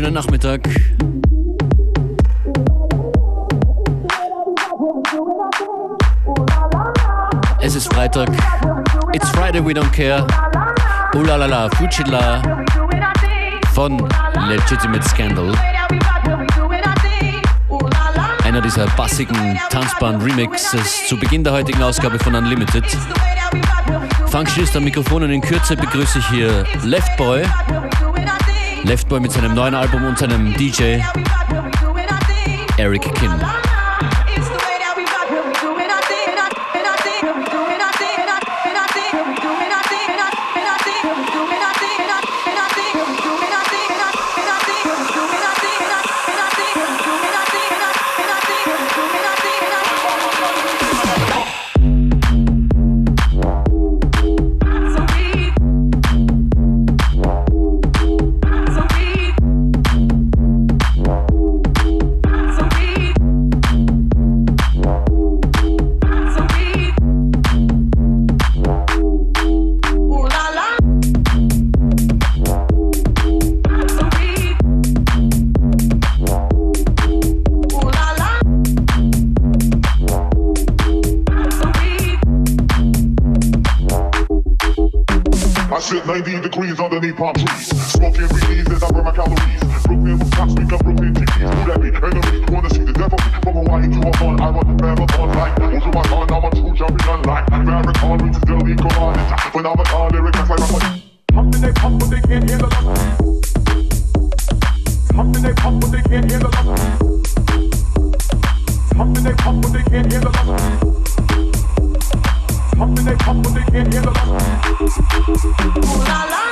Schönen Nachmittag. Es ist Freitag. It's Friday, we don't care. Ulalala, Fujila von Legitimate Scandal. Einer dieser bassigen, Tanzbahn-Remixes zu Beginn der heutigen Ausgabe von Unlimited. Functionist am Mikrofon und in Kürze begrüße ich hier Left Boy Left Boy mit seinem neuen Album und seinem DJ Eric Kim. another palm trees. Smoking weedies as I burn my calories. Brooklyn rooftops, speak up Brooklyn TVs. Who that be? Enemies, wanna see the devil? From Hawaii to Oman, I run the marathon like. Who's my on? I'm a true jumping unlike. Marathon, reach the daily commanders. Phenomenon, lyrics like my money. Pumping they pump, but they can't handle us. Pumping they pump, but they can't handle us. Pumping they pump, but they can't handle us pumping, they pump but they can't handle us. Ooh la la.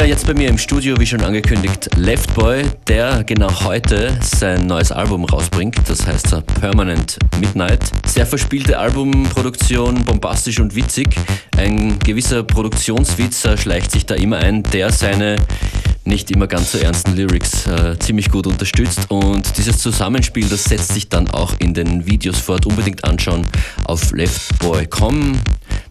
Ja, jetzt bei mir im Studio, wie schon angekündigt, Left Boy, der genau heute sein neues Album rausbringt. Das heißt Permanent Midnight. Sehr verspielte Albumproduktion, bombastisch und witzig. Ein gewisser Produktionswitzer schleicht sich da immer ein, der seine nicht immer ganz so ernsten Lyrics äh, ziemlich gut unterstützt. Und dieses Zusammenspiel, das setzt sich dann auch in den Videos fort. Unbedingt anschauen auf leftboy.com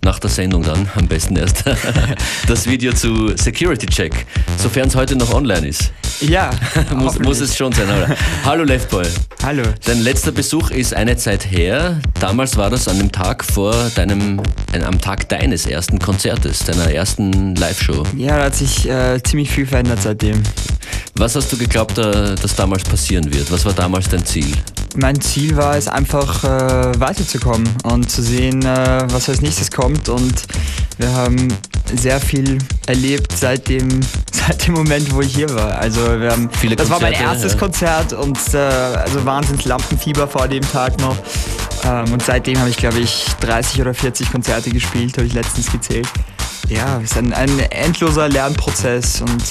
nach der Sendung dann am besten erst das Video zu Security Check, sofern es heute noch online ist. Ja, muss, muss, es schon sein. Oder? Hallo Leftboy. Hallo. Dein letzter Besuch ist eine Zeit her. Damals war das an dem Tag vor deinem, am Tag deines ersten Konzertes, deiner ersten Live-Show. Ja, da hat sich äh, ziemlich viel verändert seitdem. Was hast du geglaubt, äh, dass damals passieren wird? Was war damals dein Ziel? Mein Ziel war es einfach äh, weiterzukommen und zu sehen, äh, was als nächstes kommt. Und wir haben sehr viel erlebt seit dem, seit dem Moment, wo ich hier war. Also wir haben, Viele das Konzerte, war mein erstes ja. Konzert und äh, also Wahnsinns Lampenfieber vor dem Tag noch. Ähm, und seitdem habe ich, glaube ich, 30 oder 40 Konzerte gespielt, habe ich letztens gezählt. Ja, es ist ein, ein endloser Lernprozess und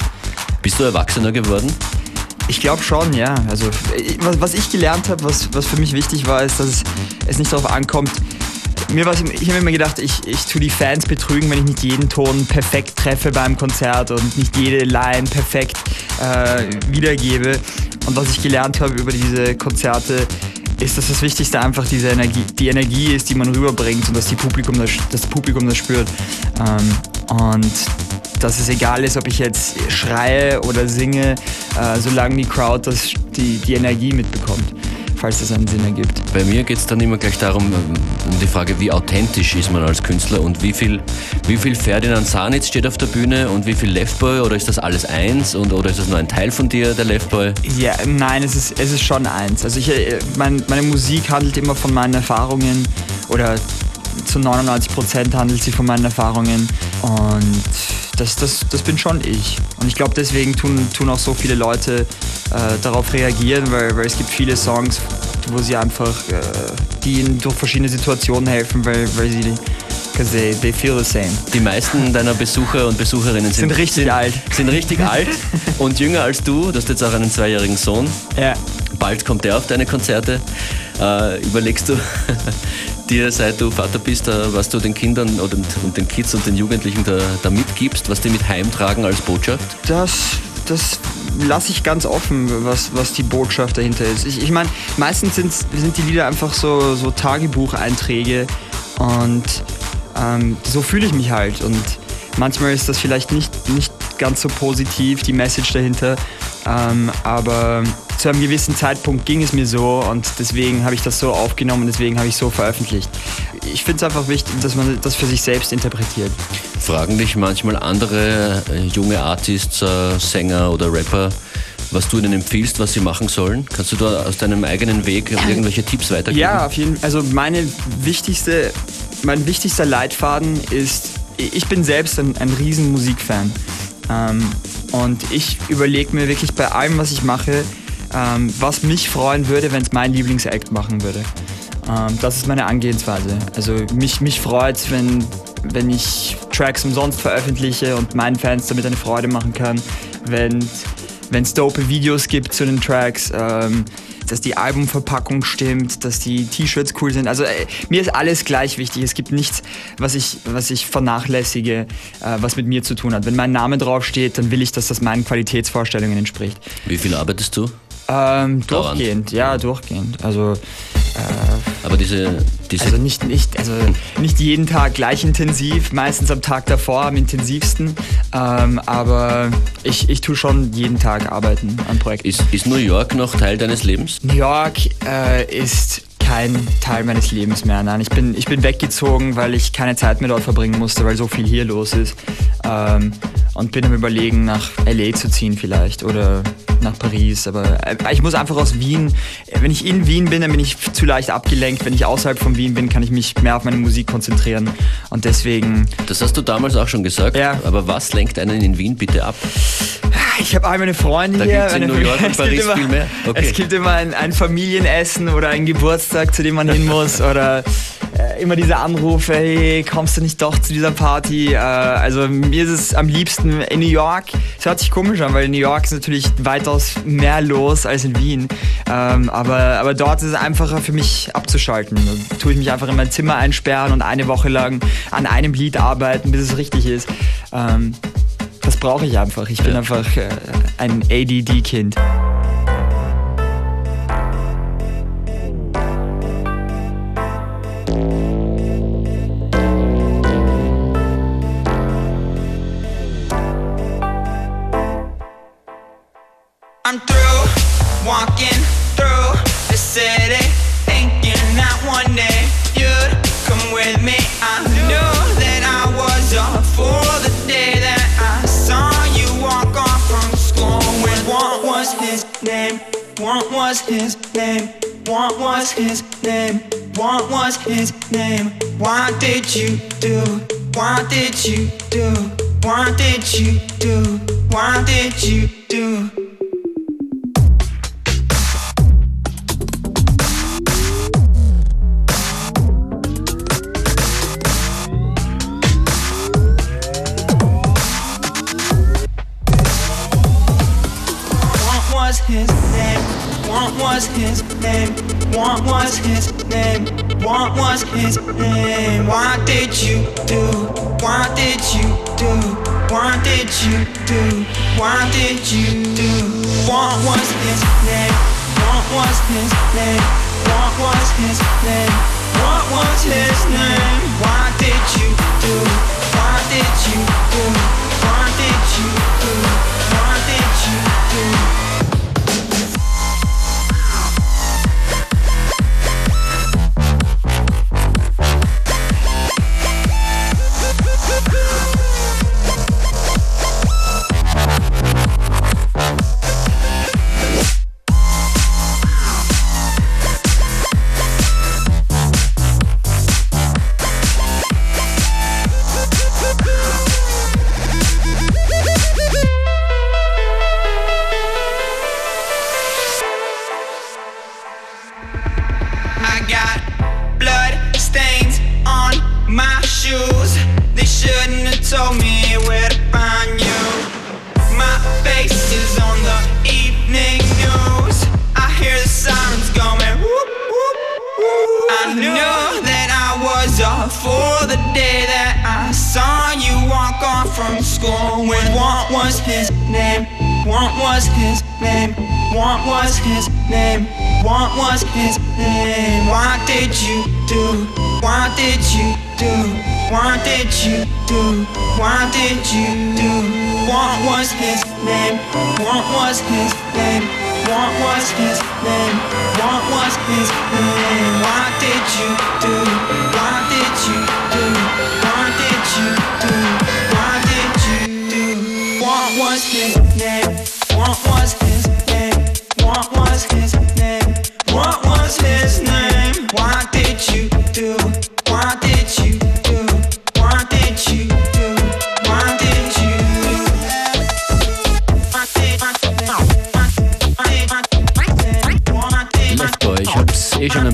bist du erwachsener geworden? Ich glaube schon, ja. Also was, ich gelernt habe, was, was für mich wichtig war, ist, dass es, es nicht darauf ankommt. Mir war, ich habe immer gedacht, ich, ich tue die Fans betrügen, wenn ich nicht jeden Ton perfekt treffe beim Konzert und nicht jede Line perfekt äh, wiedergebe. Und was ich gelernt habe über diese Konzerte, ist, dass das Wichtigste einfach diese Energie, die Energie ist, die man rüberbringt und dass Publikum das, das Publikum das spürt. Ähm, und dass es egal ist, ob ich jetzt schreie oder singe, äh, solange die Crowd das, die, die Energie mitbekommt falls das einen Sinn ergibt. Bei mir geht es dann immer gleich darum, ähm, um die Frage, wie authentisch ist man als Künstler und wie viel, wie viel Ferdinand Sanitz steht auf der Bühne und wie viel Leftboy oder ist das alles eins und, oder ist das nur ein Teil von dir, der Leftboy? Ja, nein, es ist, es ist schon eins. Also ich, äh, mein, meine Musik handelt immer von meinen Erfahrungen oder zu 99 Prozent handelt sie von meinen Erfahrungen und das, das, das bin schon ich. Und ich glaube, deswegen tun, tun auch so viele Leute äh, darauf reagieren, weil, weil es gibt viele Songs, wo sie einfach, äh, die ihnen durch verschiedene Situationen helfen, weil, weil sie because they, they feel the same. Die meisten deiner Besucher und Besucherinnen sind, sind richtig sind, alt. Sind richtig alt und jünger als du. Du hast jetzt auch einen zweijährigen Sohn. Ja. Bald kommt er auf deine Konzerte. Äh, überlegst du dir, seit du Vater bist, äh, was du den Kindern und, den Kids und den Jugendlichen da, da mitgibst, was die mit heimtragen als Botschaft? Das, das lasse ich ganz offen, was, was die Botschaft dahinter ist. Ich, ich meine, meistens sind, sind die Lieder einfach so, so Tagebucheinträge und ähm, so fühle ich mich halt. Und manchmal ist das vielleicht nicht, nicht ganz so positiv, die Message dahinter. Ähm, aber zu einem gewissen Zeitpunkt ging es mir so und deswegen habe ich das so aufgenommen und deswegen habe ich so veröffentlicht. Ich finde es einfach wichtig, dass man das für sich selbst interpretiert. Fragen dich manchmal andere äh, junge Artists, äh, Sänger oder Rapper, was du ihnen empfiehlst, was sie machen sollen? Kannst du da aus deinem eigenen Weg irgendwelche Tipps weitergeben? Ja, auf jeden Fall. Also meine wichtigste, mein wichtigster Leitfaden ist, ich bin selbst ein, ein riesen Musikfan. Ähm, und ich überlege mir wirklich bei allem, was ich mache, ähm, was mich freuen würde, wenn es mein Lieblingsact machen würde. Ähm, das ist meine Angehensweise. Also mich, mich freut es, wenn, wenn ich Tracks umsonst veröffentliche und meinen Fans damit eine Freude machen kann. Wenn es dope Videos gibt zu den Tracks. Ähm, dass die Albumverpackung stimmt, dass die T-Shirts cool sind. Also äh, mir ist alles gleich wichtig. Es gibt nichts, was ich, was ich vernachlässige, äh, was mit mir zu tun hat. Wenn mein Name draufsteht, dann will ich, dass das meinen Qualitätsvorstellungen entspricht. Wie viel arbeitest du? Ähm, durchgehend, ja, durchgehend. Also, aber diese, diese also nicht, nicht, also nicht jeden Tag gleich intensiv, meistens am Tag davor am intensivsten. Ähm, aber ich, ich tue schon jeden Tag arbeiten an Projekten. Ist, ist New York noch Teil deines Lebens? New York äh, ist kein Teil meines Lebens mehr. Nein, ich bin, ich bin weggezogen, weil ich keine Zeit mehr dort verbringen musste, weil so viel hier los ist. Ähm, und bin am Überlegen, nach LA zu ziehen vielleicht oder nach Paris. Aber äh, ich muss einfach aus Wien, wenn ich in Wien bin, dann bin ich zu leicht abgelenkt. Wenn ich außerhalb von Wien bin, kann ich mich mehr auf meine Musik konzentrieren. Und deswegen. Das hast du damals auch schon gesagt. Ja. Aber was lenkt einen in Wien bitte ab? Ich habe all meine Freunde da hier. Gibt's in New York und Paris immer, viel mehr. Okay. Es gibt immer ein, ein Familienessen oder ein Geburtstag, zu dem man hin muss. oder äh, immer diese Anrufe, hey, kommst du nicht doch zu dieser Party? Äh, also mir ist es am liebsten in New York. Es hört sich komisch an, weil in New York ist natürlich weitaus mehr los als in Wien. Ähm, aber, aber dort ist es einfacher für mich abzuschalten. Da tue ich mich einfach in mein Zimmer einsperren und eine Woche lang an einem Lied arbeiten, bis es richtig ist. Ähm, das brauche ich einfach. Ich bin einfach äh, ein ADD-Kind. His name? What did you do? What did you do? What did you do? What did you do? What was his name? What was his name? What was his name? What was his name? What did you do? What did you do? What did you do? What did you do? What was his name? What was his name? What was his name? What was his name? What did you do? What did you do? What did you do? What did you do?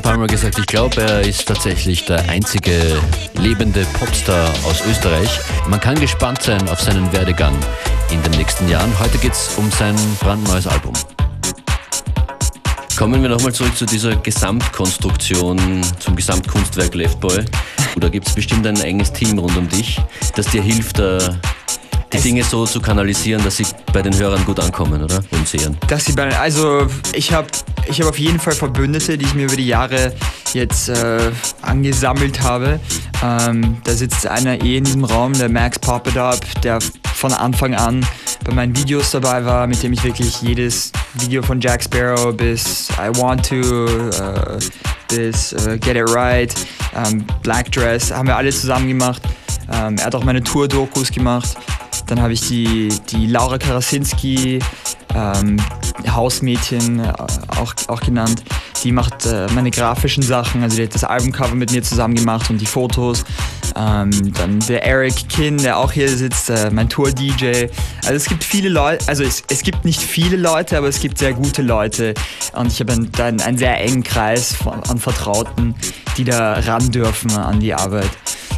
Mal gesagt, ich glaube, er ist tatsächlich der einzige lebende Popstar aus Österreich. Man kann gespannt sein auf seinen Werdegang in den nächsten Jahren. Heute geht's um sein brandneues Album. Kommen wir nochmal zurück zu dieser Gesamtkonstruktion, zum Gesamtkunstwerk Leftboy. Da gibt es bestimmt ein enges Team rund um dich, das dir hilft, äh, die Dinge so zu kanalisieren, dass sie bei den Hörern gut ankommen, oder? Und Sehern. Dass sie bei, also ich habe ich hab auf jeden Fall Verbündete, die ich mir über die Jahre jetzt äh, angesammelt habe. Ähm, da sitzt einer eh in diesem Raum, der Max Pop It Up, der von Anfang an bei meinen Videos dabei war, mit dem ich wirklich jedes Video von Jack Sparrow bis I Want To, äh, bis äh, Get It Right, ähm, Black Dress, haben wir alle zusammen gemacht. Ähm, er hat auch meine Tour-Dokus gemacht. Dann habe ich die, die Laura Karasinski, ähm, Hausmädchen äh, auch, auch genannt. Die macht äh, meine grafischen Sachen, also die hat das Albumcover mit mir zusammen gemacht und die Fotos. Ähm, dann der Eric Kin, der auch hier sitzt, äh, mein Tour-DJ. Also es gibt viele Leute, also es, es gibt nicht viele Leute, aber es gibt sehr gute Leute. Und ich habe einen, einen, einen sehr engen Kreis von, an Vertrauten, die da ran dürfen an die Arbeit.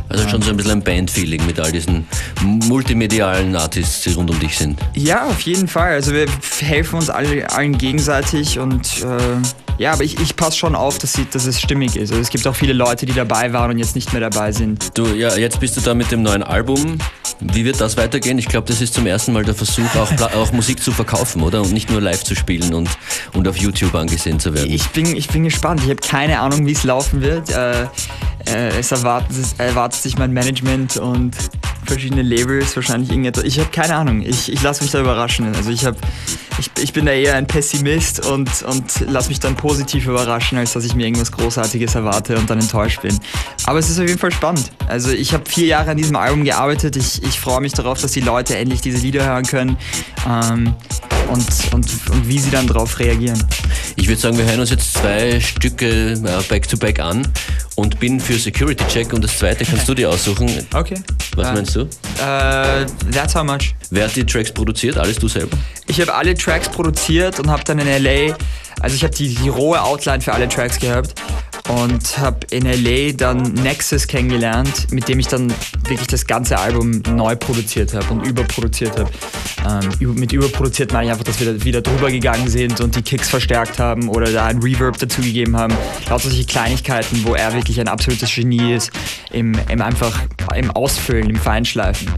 Also schon so ein bisschen ein Band-Feeling mit all diesen multimedialen Artists, die rund um dich sind. Ja, auf jeden Fall. Also wir helfen uns alle, allen gegenseitig und äh, ja, aber ich, ich passe schon auf, dass, sie, dass es stimmig ist. Also es gibt auch viele Leute, die dabei waren und jetzt nicht mehr dabei sind. Du, ja, jetzt bist du da mit dem neuen Album. Wie wird das weitergehen? Ich glaube, das ist zum ersten Mal der Versuch, auch, auch Musik zu verkaufen, oder? Und nicht nur live zu spielen und, und auf YouTube angesehen zu werden. Ich bin, ich bin gespannt. Ich habe keine Ahnung, wie es laufen wird. Äh, äh, es erwartet, es erwartet sich mein Management und verschiedene Labels, wahrscheinlich irgendetwas. Ich habe keine Ahnung. Ich, ich lasse mich da überraschen. Also ich habe ich, ich bin da eher ein Pessimist und, und lasse mich dann positiv überraschen, als dass ich mir irgendwas Großartiges erwarte und dann enttäuscht bin. Aber es ist auf jeden Fall spannend. Also ich habe vier Jahre an diesem Album gearbeitet. Ich, ich freue mich darauf, dass die Leute endlich diese Lieder hören können ähm, und, und, und wie sie dann darauf reagieren. Ich würde sagen, wir hören uns jetzt zwei Stücke back-to-back -back an und bin für Security Check und das zweite kannst du dir aussuchen. Okay. Was uh, meinst du? Uh, that's how much. Wer hat die Tracks produziert? Alles du selber? Ich habe alle Tracks produziert und habe dann in LA, also ich habe die, die rohe Outline für alle Tracks gehabt und habe in LA dann Nexus kennengelernt, mit dem ich dann wirklich das ganze Album neu produziert habe und überproduziert habe. Ähm, mit überproduziert meine ich einfach, dass wir da wieder drüber gegangen sind und die Kicks verstärkt haben oder da ein Reverb dazugegeben haben. Lauter solche Kleinigkeiten, wo er wirklich ein absolutes Genie ist im, im einfach im Ausfüllen, im Feinschleifen.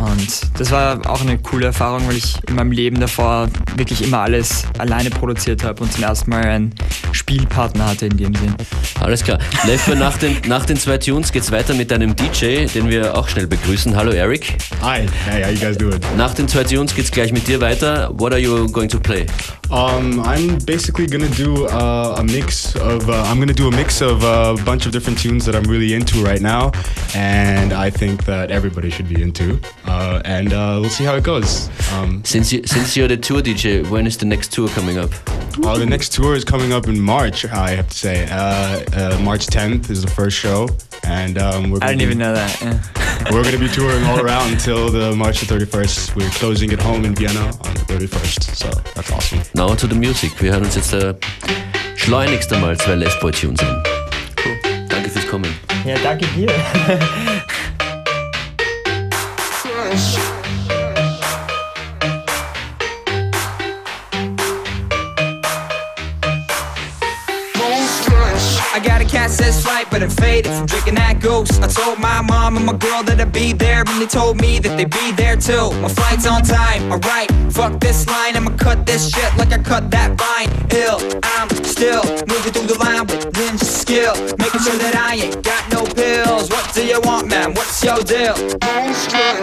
Und das war auch eine coole Erfahrung, weil ich in meinem Leben davor wirklich immer alles alleine produziert habe und zum ersten Mal einen Spielpartner hatte in dem Sinn. Alles klar. Leffe, nach den, nach den zwei Tunes geht's weiter mit deinem DJ, den wir auch schnell begrüßen. Hallo Eric. Hi, hey, how you guys doing? Nach den zwei Tunes geht's gleich mit dir weiter. What are you going to play? Um, I'm basically gonna do uh, a mix of. Uh, I'm gonna do a mix of a bunch of different tunes that I'm really into right now, and I think that everybody should be into. Uh, and uh, we'll see how it goes. Um, since you, since you're the tour DJ, when is the next tour coming up? Oh, the next tour is coming up in March. I have to say, uh, uh, March 10th is the first show, and um, we're. I didn't be, even know that. Yeah. we're gonna be touring all around until the March the 31st. We're closing at home in Vienna on the 31st, so that's awesome. Now to the music. Wir hören uns jetzt äh, schleunigst einmal zwei Les Boy Tunes an. Cool. Danke fürs Kommen. Ja, danke dir. says flight, but I'm faded from drinking that ghost. I told my mom and my girl that I'd be there, and they told me that they'd be there too. My flight's on time, alright. Fuck this line, I'ma cut this shit like I cut that vine. Ill, I'm still moving through the line with ninja skill, making sure that I ain't got no pills. What do you want, man? What's your deal?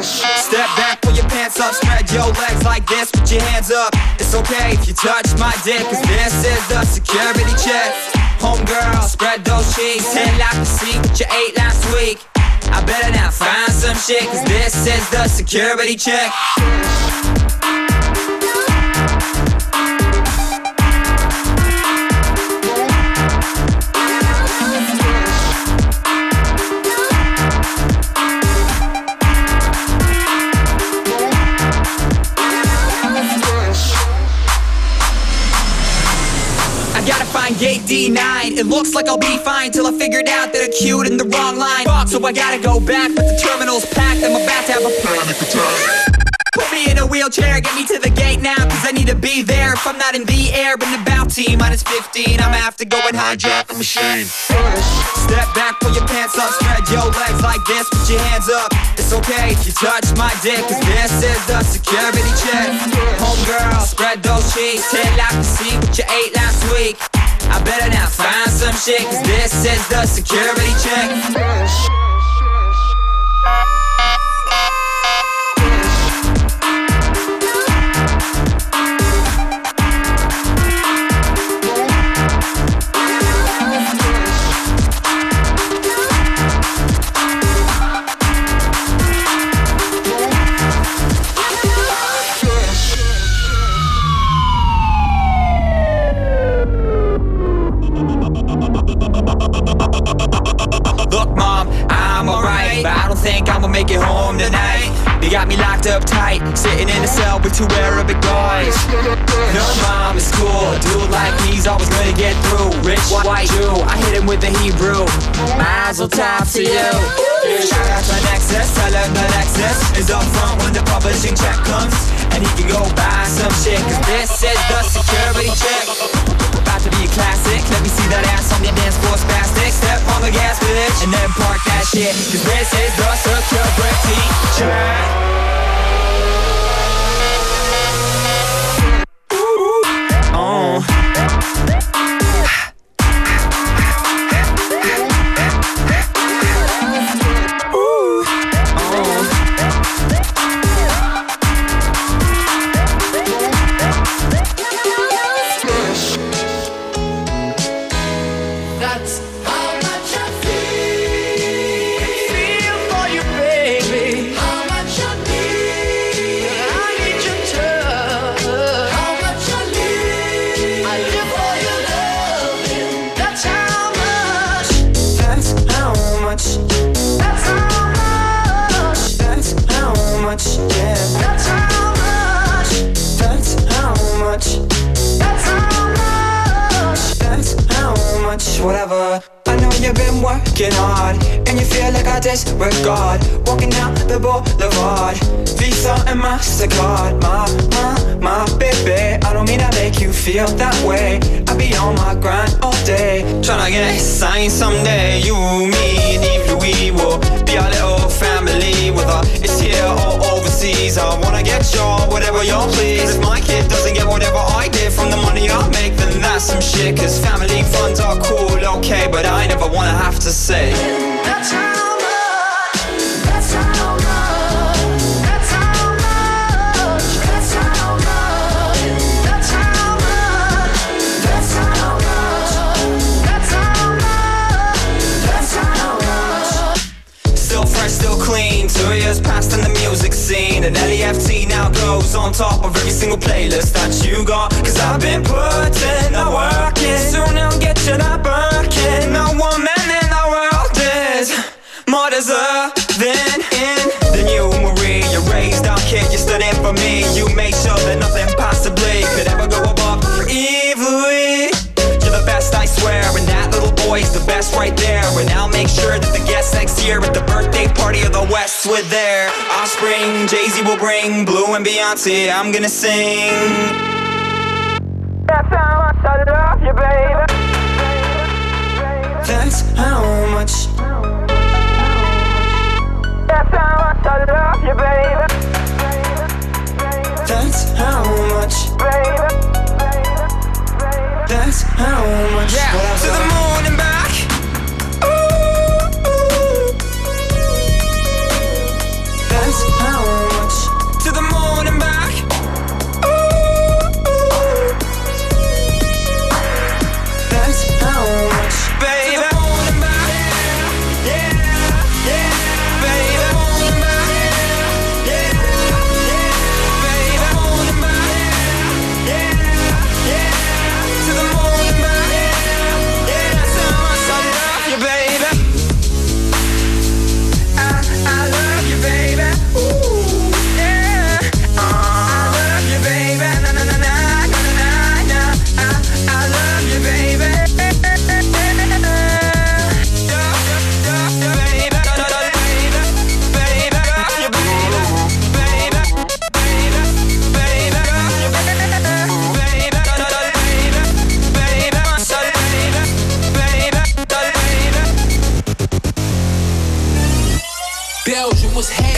Step back, pull your pants up, spread your legs like this, put your hands up. It's okay if you touch my dick, cause this is the security check. Homegirl, spread those cheeks. Ten like to see what you ate last week. I better now find some shit, cause this is the security check. Gate D9 It looks like I'll be fine till I figured out that I queued in the wrong line. So I gotta go back, but the terminal's packed. I'm about to have a panic attack. Put me in a wheelchair, get me to the gate now Cause I need to be there. If I'm not in the air But about T minus 15 I'ma have to go and hijack the machine. Push, Step back, pull your pants up Spread your legs like this, put your hands up. It's okay if you touch my dick Cause this is the security check. Homegirl, spread those cheeks Tell out to see what you ate last week I better now find some shit Cause this is the security check think I'ma make it home tonight. They got me locked up tight, sitting in a cell with two Arabic guys. No mom is cool, dude like me's always gonna get through. Rich white Jew, I hit him with the Hebrew. Mazel tov to you. Shout out to Nexus, tell him the Lexus is up front when the publishing check comes. And he can go buy some shit, cause this is the security check. Classic, let me see that ass on your dance floor spastic. Step on the gas, bitch, and then park that shit. Cause this is the security check. Oh. Boy's the best right there. And I'll make sure that the guests next year at the birthday party of the West with their offspring. Jay Z will bring Blue and Beyonce. I'm gonna sing. That's how much I love you, baby. That's how much. That's how much I love you, baby. That's how much, baby. That's how much. Yeah. To the moon Once power. Belgium was hair.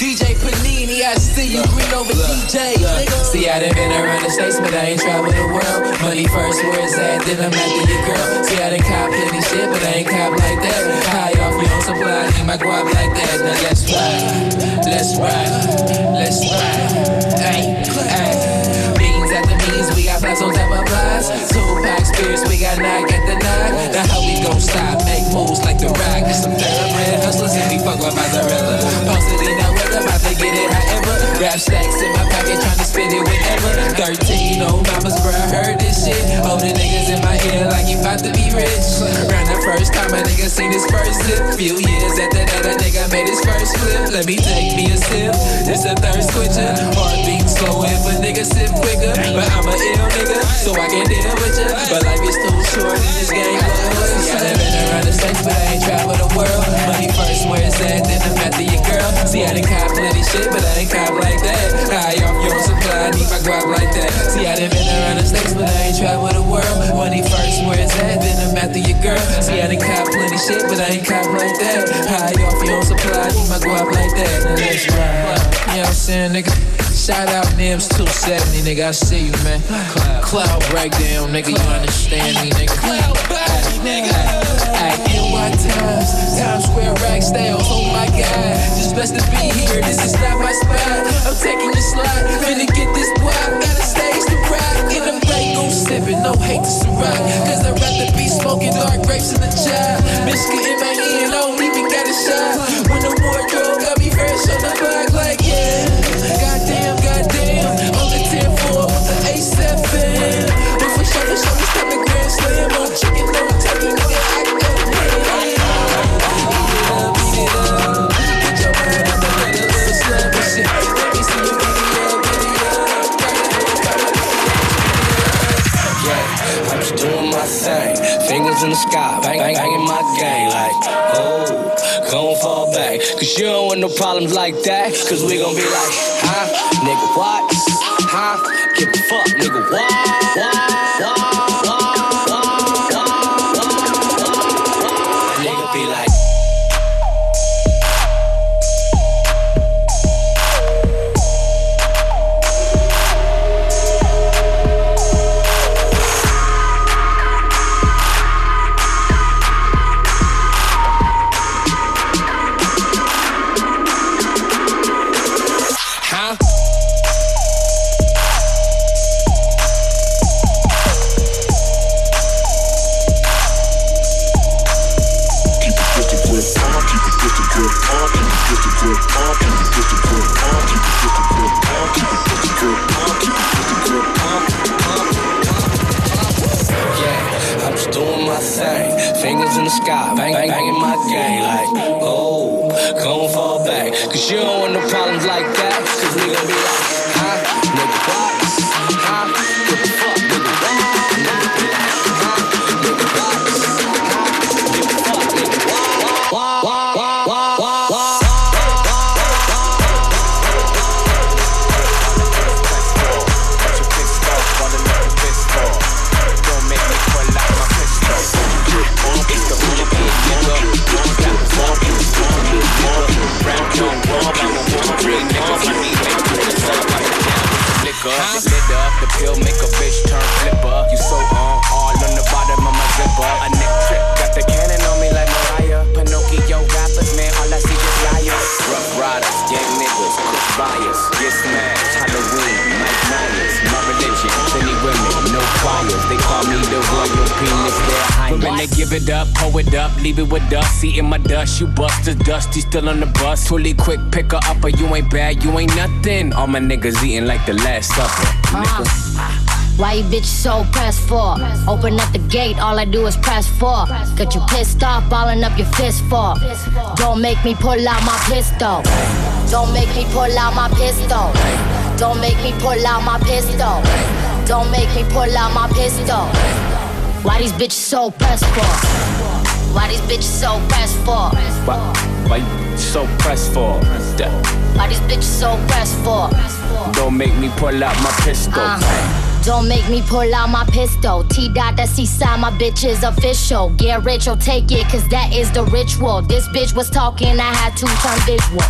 DJ Panini, I see you green over DJ. See, I done been around the states, but I ain't traveled the world. Money first, where it's at, then I'm after your girl. See, I done cop plenty shit, but I ain't cop like that. High off your own supply, need my guap like that. Now let's ride, let's ride, let's ride. Ay, ay. Beans at the means, we got plus on top of. Two pack spirits, we got knock at the knock. Now how we gon' stop? Make moves like the rock. Some thoroughbred hustlers and we fuck with mozzarella. Posted in that weather, about to get it however. Rap stacks in my pocket, tryna spit it whenever. 13, oh mama's bro, heard this shit. Older niggas in my ear like you about to be rich. Ran the first time a nigga seen his first zip. Few years after that, a nigga made his first flip. Let me take me a sip. This a thirst quencher. Heartbeat slow if a nigga sip quicker. But I'm a ill nigga, so I can deal with ya. But life is too short in this game. See, I done been around the states, but I ain't traveled the world. Money first, where it's at, then I'm after your girl. See, I done cop plenty shit, but I ain't cop like that. High off your supply, I need my guap like that. See, I done been around the states, but I ain't traveled the world. Money first, where it's at, then I'm after your girl. See, I done cop plenty shit, but I ain't cop like that. High off your supply, I need my guap like that. Now let's ride. You know what I'm saying, nigga? Shout out Nims 270, nigga. I see you, man. Cloud breakdown, nigga. You understand me, nigga? Cloud nigga. Ay, NY Times, Times Square rack styles. Oh my god, just blessed to be here. This is not my spot. I'm taking the slide, finna get this guap. Got a stage to rock. In the break, gon' sippin', no hate to Ciroc. Cause I'd rather be smoking dark grapes in the job. Biscuit in my I Lit up, the pill make a bitch turn flipper. You so on, all on the bottom of my zipper. A neck trip, got the cannon on me like Mariah. Pinocchio rappers, man, all I see is liars. Rough riders, gang niggas, quick buyers. Get smashed, Halloween, Mike Myers. My religion, no choirs. They call me the royal penis, they're high. Women, they give it up, pull it up, leave it with us. See in my dust, you bust the dusty, still on the bus. Fully quick, pick her up, but you ain't bad, you ain't nothing. All my niggas eating like the last supper. Uh-huh. Nigga. Why you bitch so pressed for? Open up the gate, all I do is press for. Got you pissed off, balling up your fist for. Don't make me pull out my pistol. Don't make me pull out my pistol. Don't make me pull out my pistol. Don't make me pull out my pistol. Why these bitches so pressed for? Why these bitches so pressed for? Why, why you so pressed for? Why these bitches so pressed for? Don't make me pull out my pistol. Uh, don't make me pull out my pistol. T dot that C side, my bitch is official. Get rich or take it, cause that is the ritual. This bitch was talking, I had to turn visual.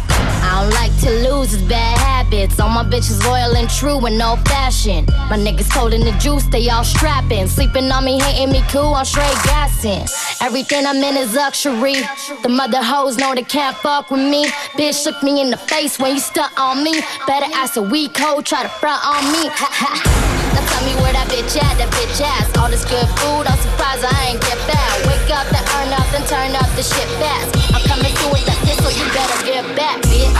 Don't like to lose, it's bad habits. All my bitches loyal and true and no fashion. My niggas cold in the juice, they all strapping. Sleeping on me, hating me cool, I'm straight gassing. Everything I'm in is luxury. The mother hoes know they can't fuck with me. Bitch look me in the face when you stunt on me. Better ask a weak hoe, try to front on me. Now tell me where that bitch at, that bitch ass. All this good food, I'm surprised I ain't get back Wake up that earn up turn up the shit fast. I'm coming through with that diss, so you better get back, bitch.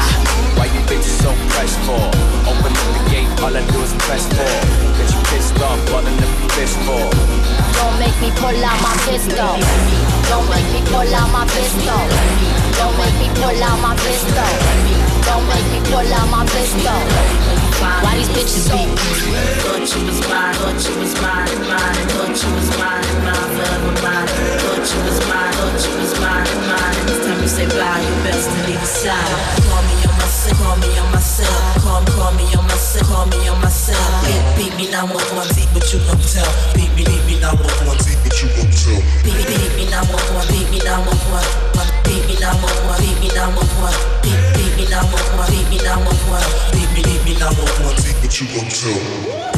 Why you bitches so fresh for? Open up the gate, all I do is press for. You pissed off, all I never pissed for. Don't make me pull out my pistol. Don't make me pull out my pistol. Don't make me pull out my pistol. Don't make me pull out my pistol fine. Why these bitches so Thought you was mine, thought you was mine, mine, thought you was mine, mine, forever mine. Thought you was mine, thought you was mine, mine. Next time you say bye, you best to leave aside. Call me call me on myself. Call, call me on myself. Call me on myself. Beat, beat me now with one beat, but you don't tell. Beat me, beat me now with one beat, but you don't tell. Beat, beat me now with one. Beat me now with one. Beat me now. Beat me now with one. Beat, beat me now with one. Beat me now. Beat me, beat me now with one beat, but you don't tell.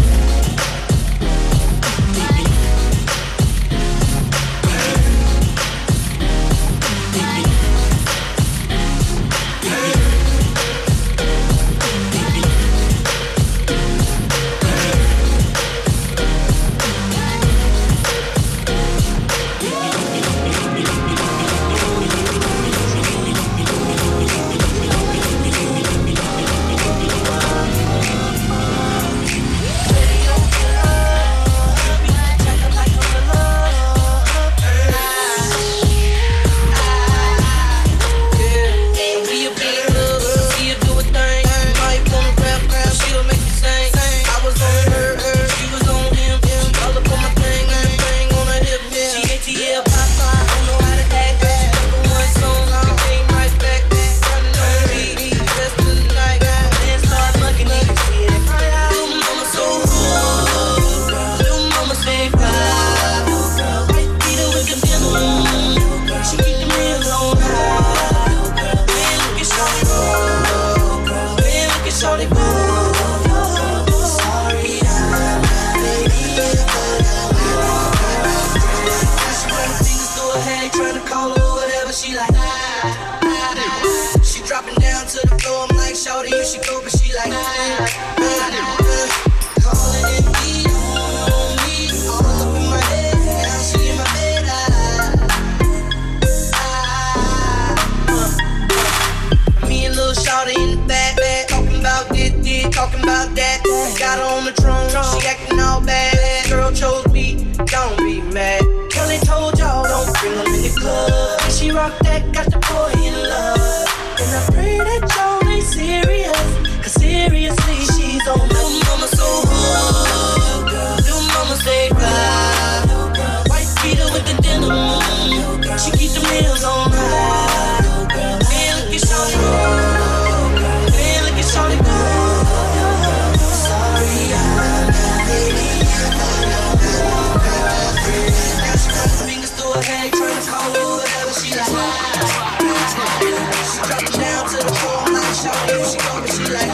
Drop down to the floor, I'm shouting. She told me she like,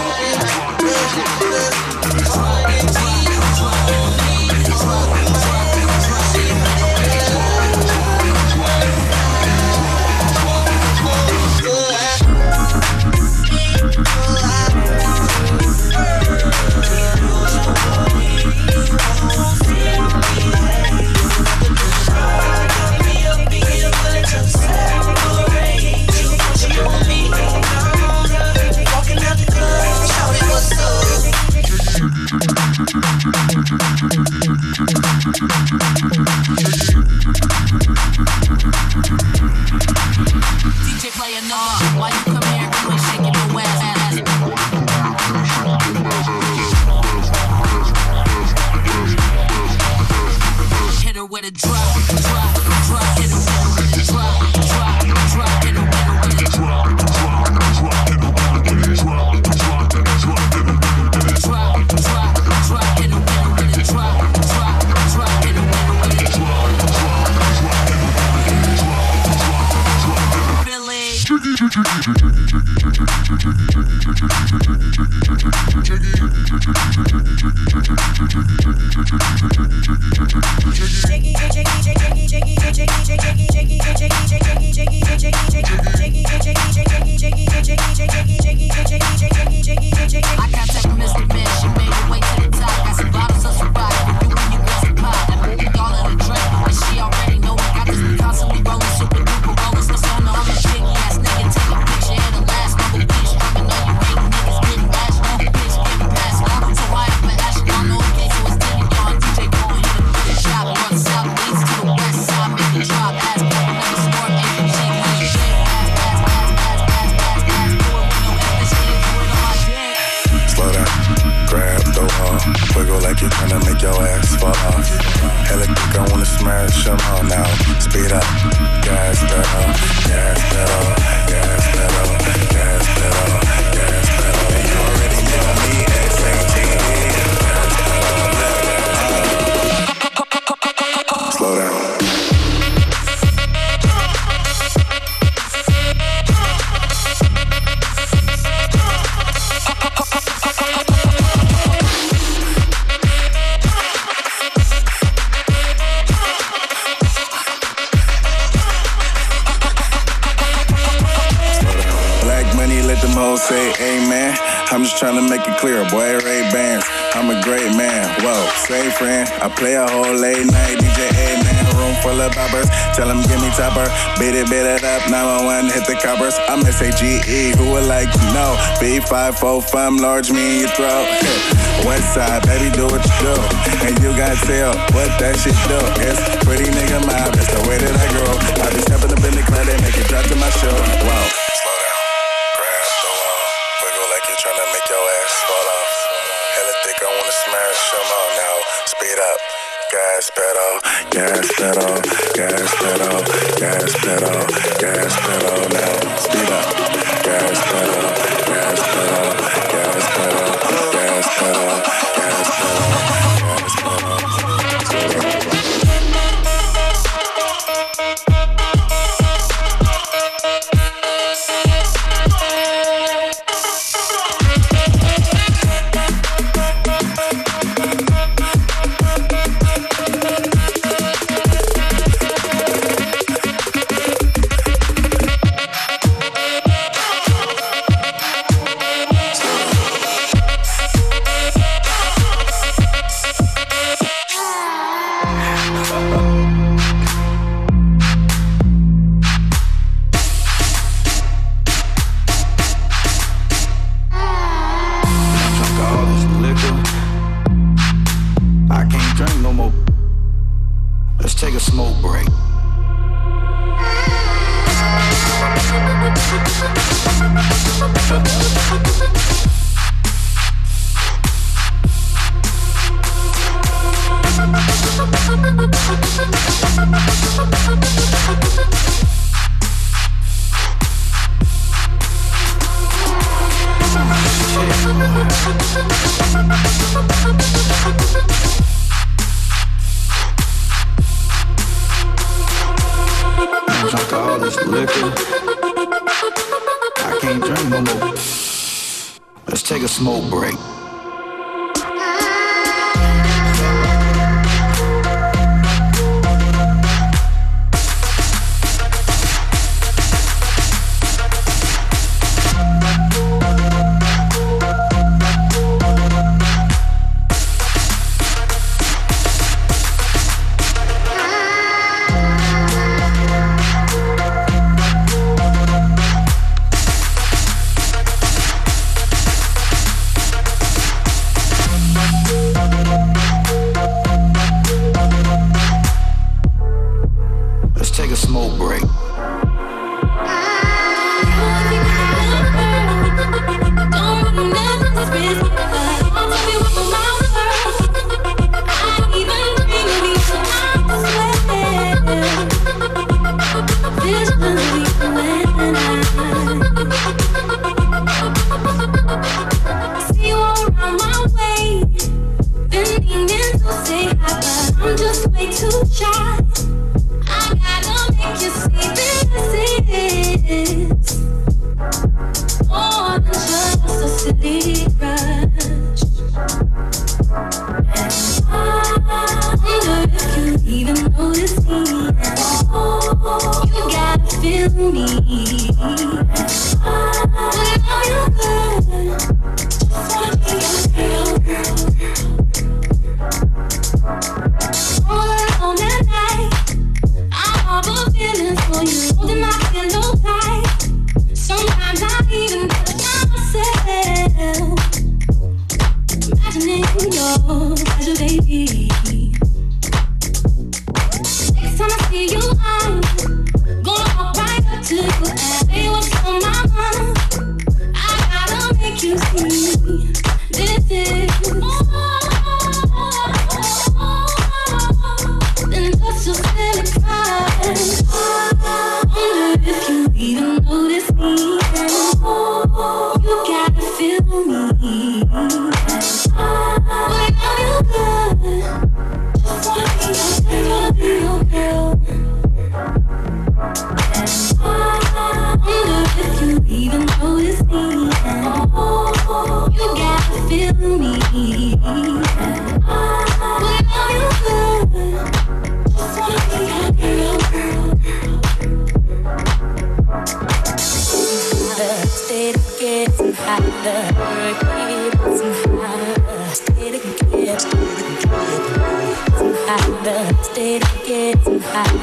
look, look. DJ playing up. five, four, five, large me in your throat. West side, baby, do what you do. And you gotta tell what that shit do. It's pretty nigga mob, it's the way that I grow. I be stepping up in the club, they make it drop to my show. Wow. Slow down, grab the wall. Wiggle like you're trying to make your ass fall off. Hella thick, I wanna smash them all now. Speed up, gas pedal, gas pedal, gas pedal.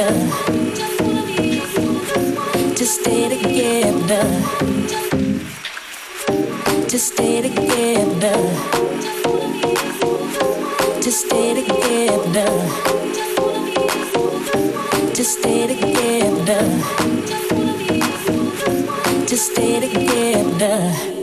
To stay together. To stay together. To stay together. To stay together. To stay together. To stay together.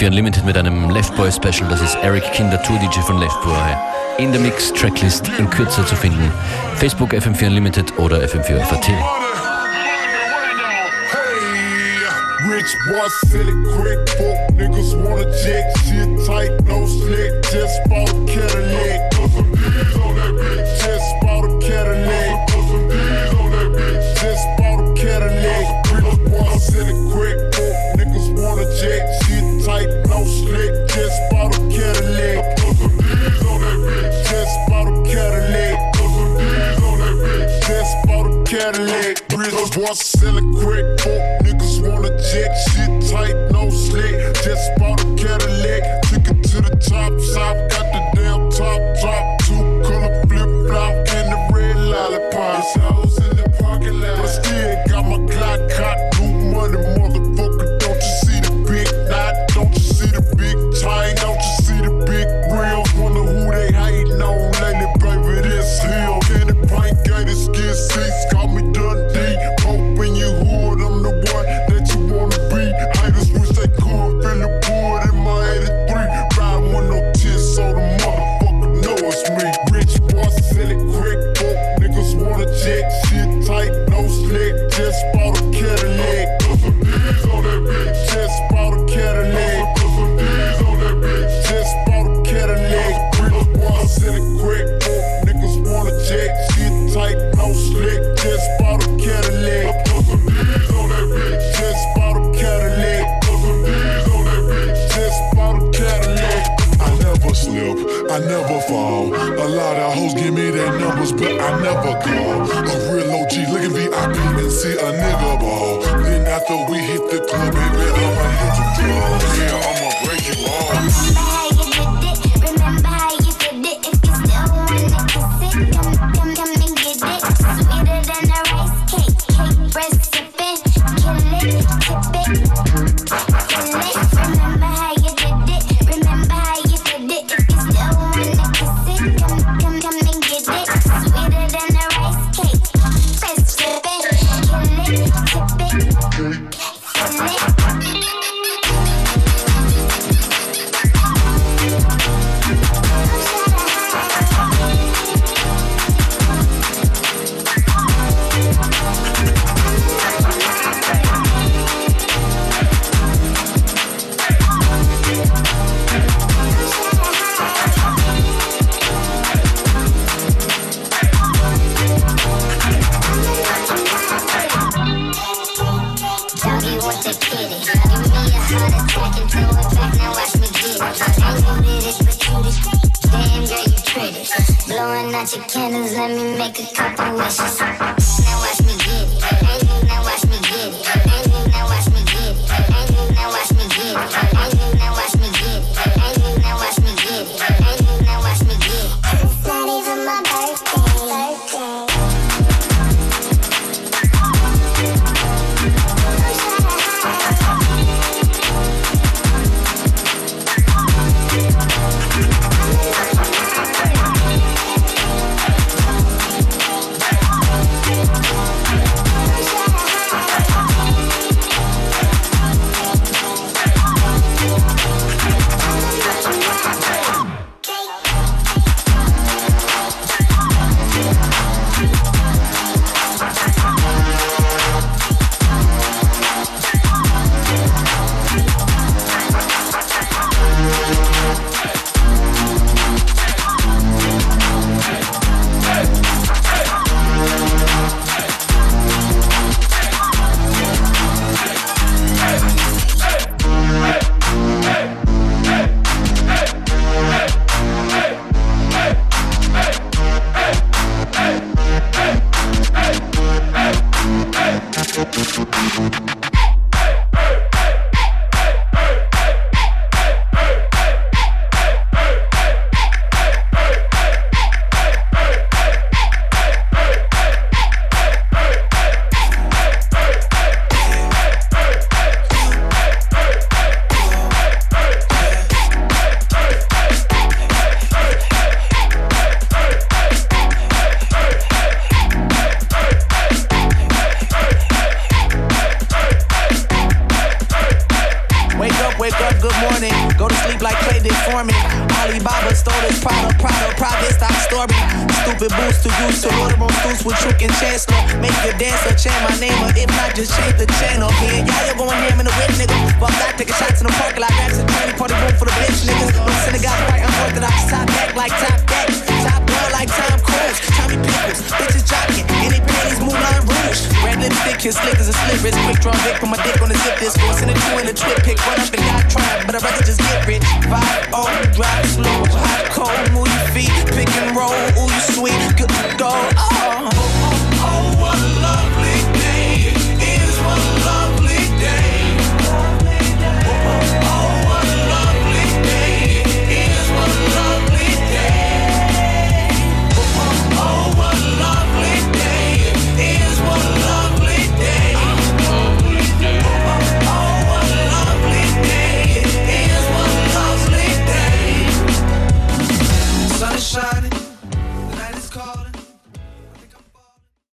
FM4 Unlimited mit einem Left Boy Special. Das ist Eric Kinder, Tour DJ von Left Boy. In der Mix Tracklist in Kürze zu finden. Facebook FM4 Unlimited oder FM4 FAT. rich boy silly quick book niggas wanna check shit tight no slick just bought a Cadillac put some on that bitch just bought a Cadillac Once sell a crack book, niggas wanna jet